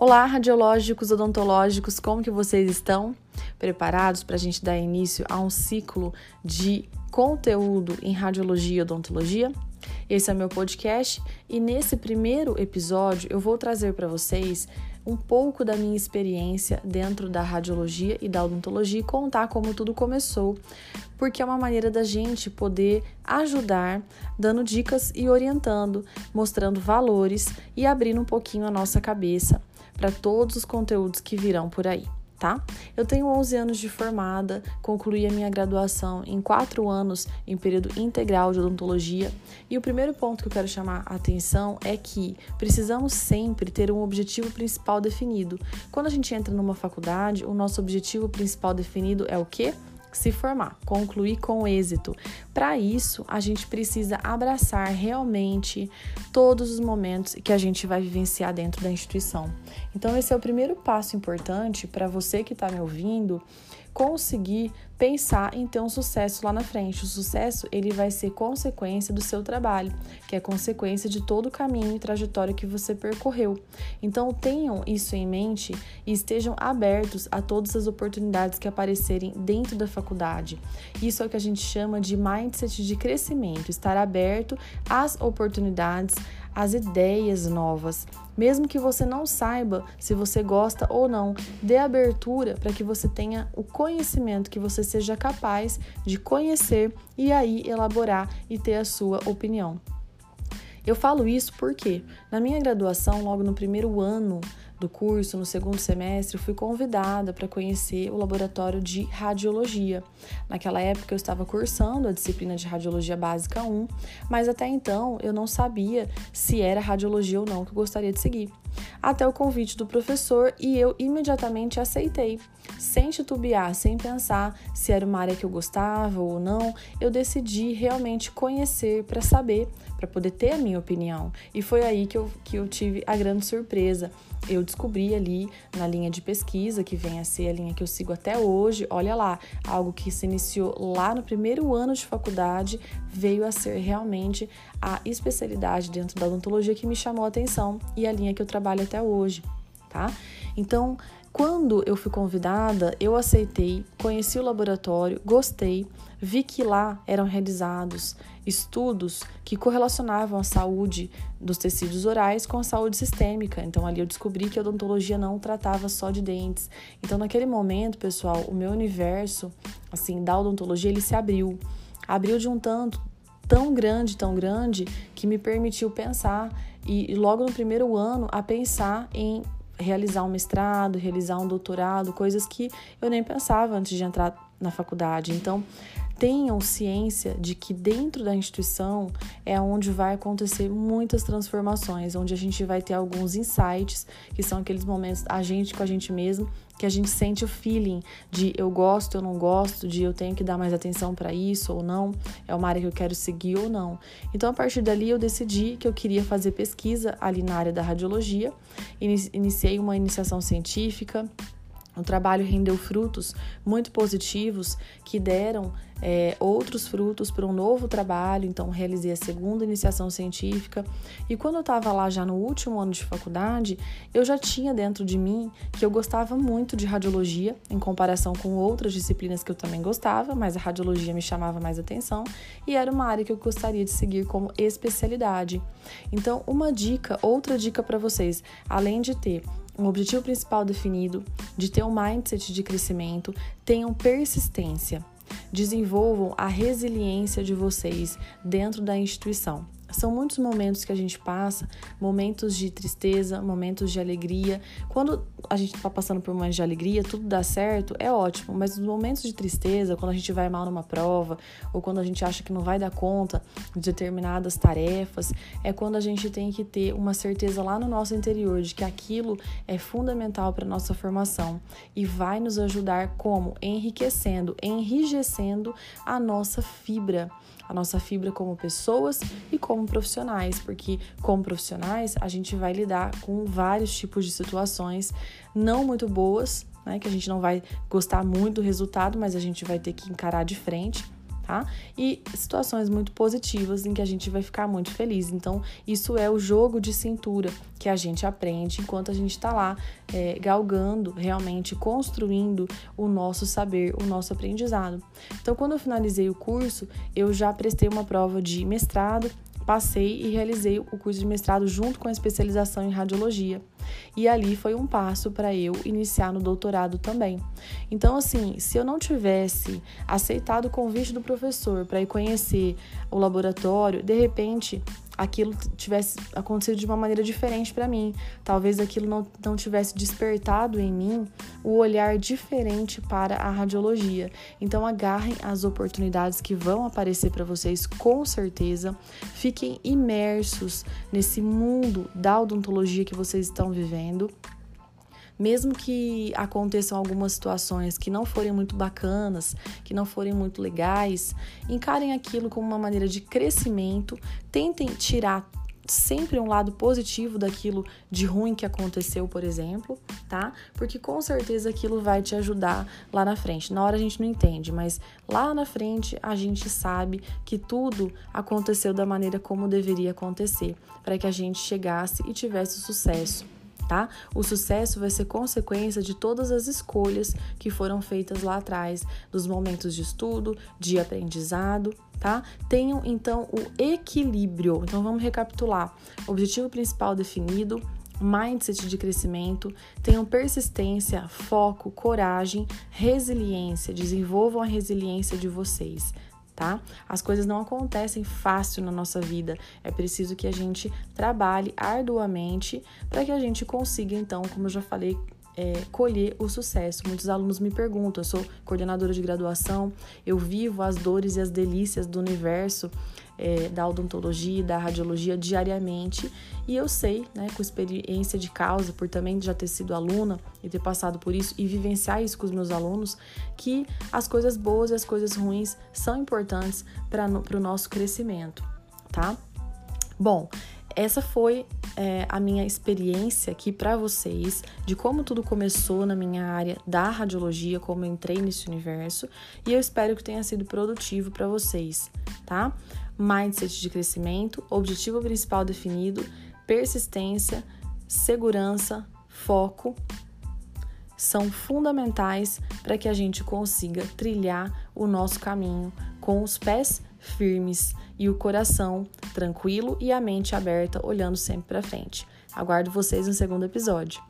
Olá, radiológicos, odontológicos, como que vocês estão? Preparados para a gente dar início a um ciclo de conteúdo em radiologia e odontologia? Esse é meu podcast e nesse primeiro episódio eu vou trazer para vocês um pouco da minha experiência dentro da radiologia e da odontologia e contar como tudo começou, porque é uma maneira da gente poder ajudar, dando dicas e orientando, mostrando valores e abrindo um pouquinho a nossa cabeça para todos os conteúdos que virão por aí. Tá? Eu tenho 11 anos de formada, concluí a minha graduação em 4 anos em período integral de odontologia. E o primeiro ponto que eu quero chamar a atenção é que precisamos sempre ter um objetivo principal definido. Quando a gente entra numa faculdade, o nosso objetivo principal definido é o quê? Se formar, concluir com êxito. Para isso, a gente precisa abraçar realmente todos os momentos que a gente vai vivenciar dentro da instituição. Então, esse é o primeiro passo importante para você que está me ouvindo conseguir pensar em ter um sucesso lá na frente. O sucesso ele vai ser consequência do seu trabalho, que é consequência de todo o caminho e trajetória que você percorreu. Então tenham isso em mente e estejam abertos a todas as oportunidades que aparecerem dentro da faculdade. Isso é o que a gente chama de mindset de crescimento, estar aberto às oportunidades, as ideias novas. Mesmo que você não saiba se você gosta ou não, dê abertura para que você tenha o conhecimento, que você seja capaz de conhecer e aí elaborar e ter a sua opinião. Eu falo isso porque na minha graduação, logo no primeiro ano do curso, no segundo semestre, fui convidada para conhecer o laboratório de radiologia. Naquela época eu estava cursando a disciplina de radiologia básica 1, mas até então eu não sabia se era radiologia ou não que eu gostaria de seguir. Até o convite do professor e eu imediatamente aceitei. Sem titubear, sem pensar se era uma área que eu gostava ou não, eu decidi realmente conhecer para saber, para poder ter a minha opinião. E foi aí que eu, que eu tive a grande surpresa eu descobri ali na linha de pesquisa, que vem a ser a linha que eu sigo até hoje, olha lá, algo que se iniciou lá no primeiro ano de faculdade, veio a ser realmente a especialidade dentro da odontologia que me chamou a atenção e a linha que eu até hoje, tá? Então, quando eu fui convidada, eu aceitei, conheci o laboratório, gostei, vi que lá eram realizados estudos que correlacionavam a saúde dos tecidos orais com a saúde sistêmica. Então ali eu descobri que a odontologia não tratava só de dentes. Então naquele momento, pessoal, o meu universo assim da odontologia ele se abriu. Abriu de um tanto tão grande, tão grande que me permitiu pensar e logo no primeiro ano a pensar em realizar um mestrado, realizar um doutorado, coisas que eu nem pensava antes de entrar na faculdade. Então, tenham ciência de que dentro da instituição é onde vai acontecer muitas transformações, onde a gente vai ter alguns insights, que são aqueles momentos a gente com a gente mesmo, que a gente sente o feeling de eu gosto, eu não gosto, de eu tenho que dar mais atenção para isso ou não, é uma área que eu quero seguir ou não. Então a partir dali eu decidi que eu queria fazer pesquisa ali na área da radiologia, iniciei uma iniciação científica, o trabalho rendeu frutos muito positivos que deram é, outros frutos para um novo trabalho. Então, realizei a segunda iniciação científica. E quando eu estava lá já no último ano de faculdade, eu já tinha dentro de mim que eu gostava muito de radiologia, em comparação com outras disciplinas que eu também gostava, mas a radiologia me chamava mais atenção e era uma área que eu gostaria de seguir como especialidade. Então, uma dica, outra dica para vocês, além de ter um objetivo principal definido, de ter um mindset de crescimento, tenham persistência. Desenvolvam a resiliência de vocês dentro da instituição. São muitos momentos que a gente passa, momentos de tristeza, momentos de alegria. Quando a gente está passando por momentos de alegria, tudo dá certo, é ótimo, mas nos momentos de tristeza, quando a gente vai mal numa prova, ou quando a gente acha que não vai dar conta de determinadas tarefas, é quando a gente tem que ter uma certeza lá no nosso interior de que aquilo é fundamental para nossa formação. E vai nos ajudar como? Enriquecendo, enrijecendo a nossa fibra. A nossa fibra como pessoas e como profissionais, porque como profissionais a gente vai lidar com vários tipos de situações não muito boas, né, que a gente não vai gostar muito do resultado, mas a gente vai ter que encarar de frente. tá? E situações muito positivas em que a gente vai ficar muito feliz. Então, isso é o jogo de cintura que a gente aprende enquanto a gente está lá é, galgando, realmente construindo o nosso saber, o nosso aprendizado. Então, quando eu finalizei o curso, eu já prestei uma prova de mestrado passei e realizei o curso de mestrado junto com a especialização em radiologia. E ali foi um passo para eu iniciar no doutorado também. Então, assim, se eu não tivesse aceitado o convite do professor para ir conhecer o laboratório, de repente aquilo tivesse acontecido de uma maneira diferente para mim. Talvez aquilo não, não tivesse despertado em mim o olhar diferente para a radiologia. Então agarrem as oportunidades que vão aparecer para vocês com certeza. Fiquem imersos nesse mundo da odontologia que vocês estão vivendo mesmo que aconteçam algumas situações que não forem muito bacanas, que não forem muito legais, encarem aquilo como uma maneira de crescimento, tentem tirar sempre um lado positivo daquilo de ruim que aconteceu, por exemplo, tá? Porque com certeza aquilo vai te ajudar lá na frente. Na hora a gente não entende, mas lá na frente a gente sabe que tudo aconteceu da maneira como deveria acontecer, para que a gente chegasse e tivesse sucesso tá? O sucesso vai ser consequência de todas as escolhas que foram feitas lá atrás, dos momentos de estudo, de aprendizado, tá? Tenham então o equilíbrio. Então vamos recapitular: objetivo principal definido, mindset de crescimento, tenham persistência, foco, coragem, resiliência, desenvolvam a resiliência de vocês tá? As coisas não acontecem fácil na nossa vida. É preciso que a gente trabalhe arduamente para que a gente consiga, então, como eu já falei, é, colher o sucesso. Muitos alunos me perguntam, eu sou coordenadora de graduação, eu vivo as dores e as delícias do universo é, da odontologia da radiologia diariamente e eu sei, né, com experiência de causa, por também já ter sido aluna e ter passado por isso e vivenciar isso com os meus alunos, que as coisas boas e as coisas ruins são importantes para o nosso crescimento, tá? Bom, essa foi é, a minha experiência aqui para vocês de como tudo começou na minha área da radiologia, como eu entrei nesse universo, e eu espero que tenha sido produtivo para vocês, tá? Mindset de crescimento, objetivo principal definido, persistência, segurança, foco são fundamentais para que a gente consiga trilhar o nosso caminho com os pés firmes e o coração tranquilo e a mente aberta, olhando sempre para frente. Aguardo vocês no segundo episódio.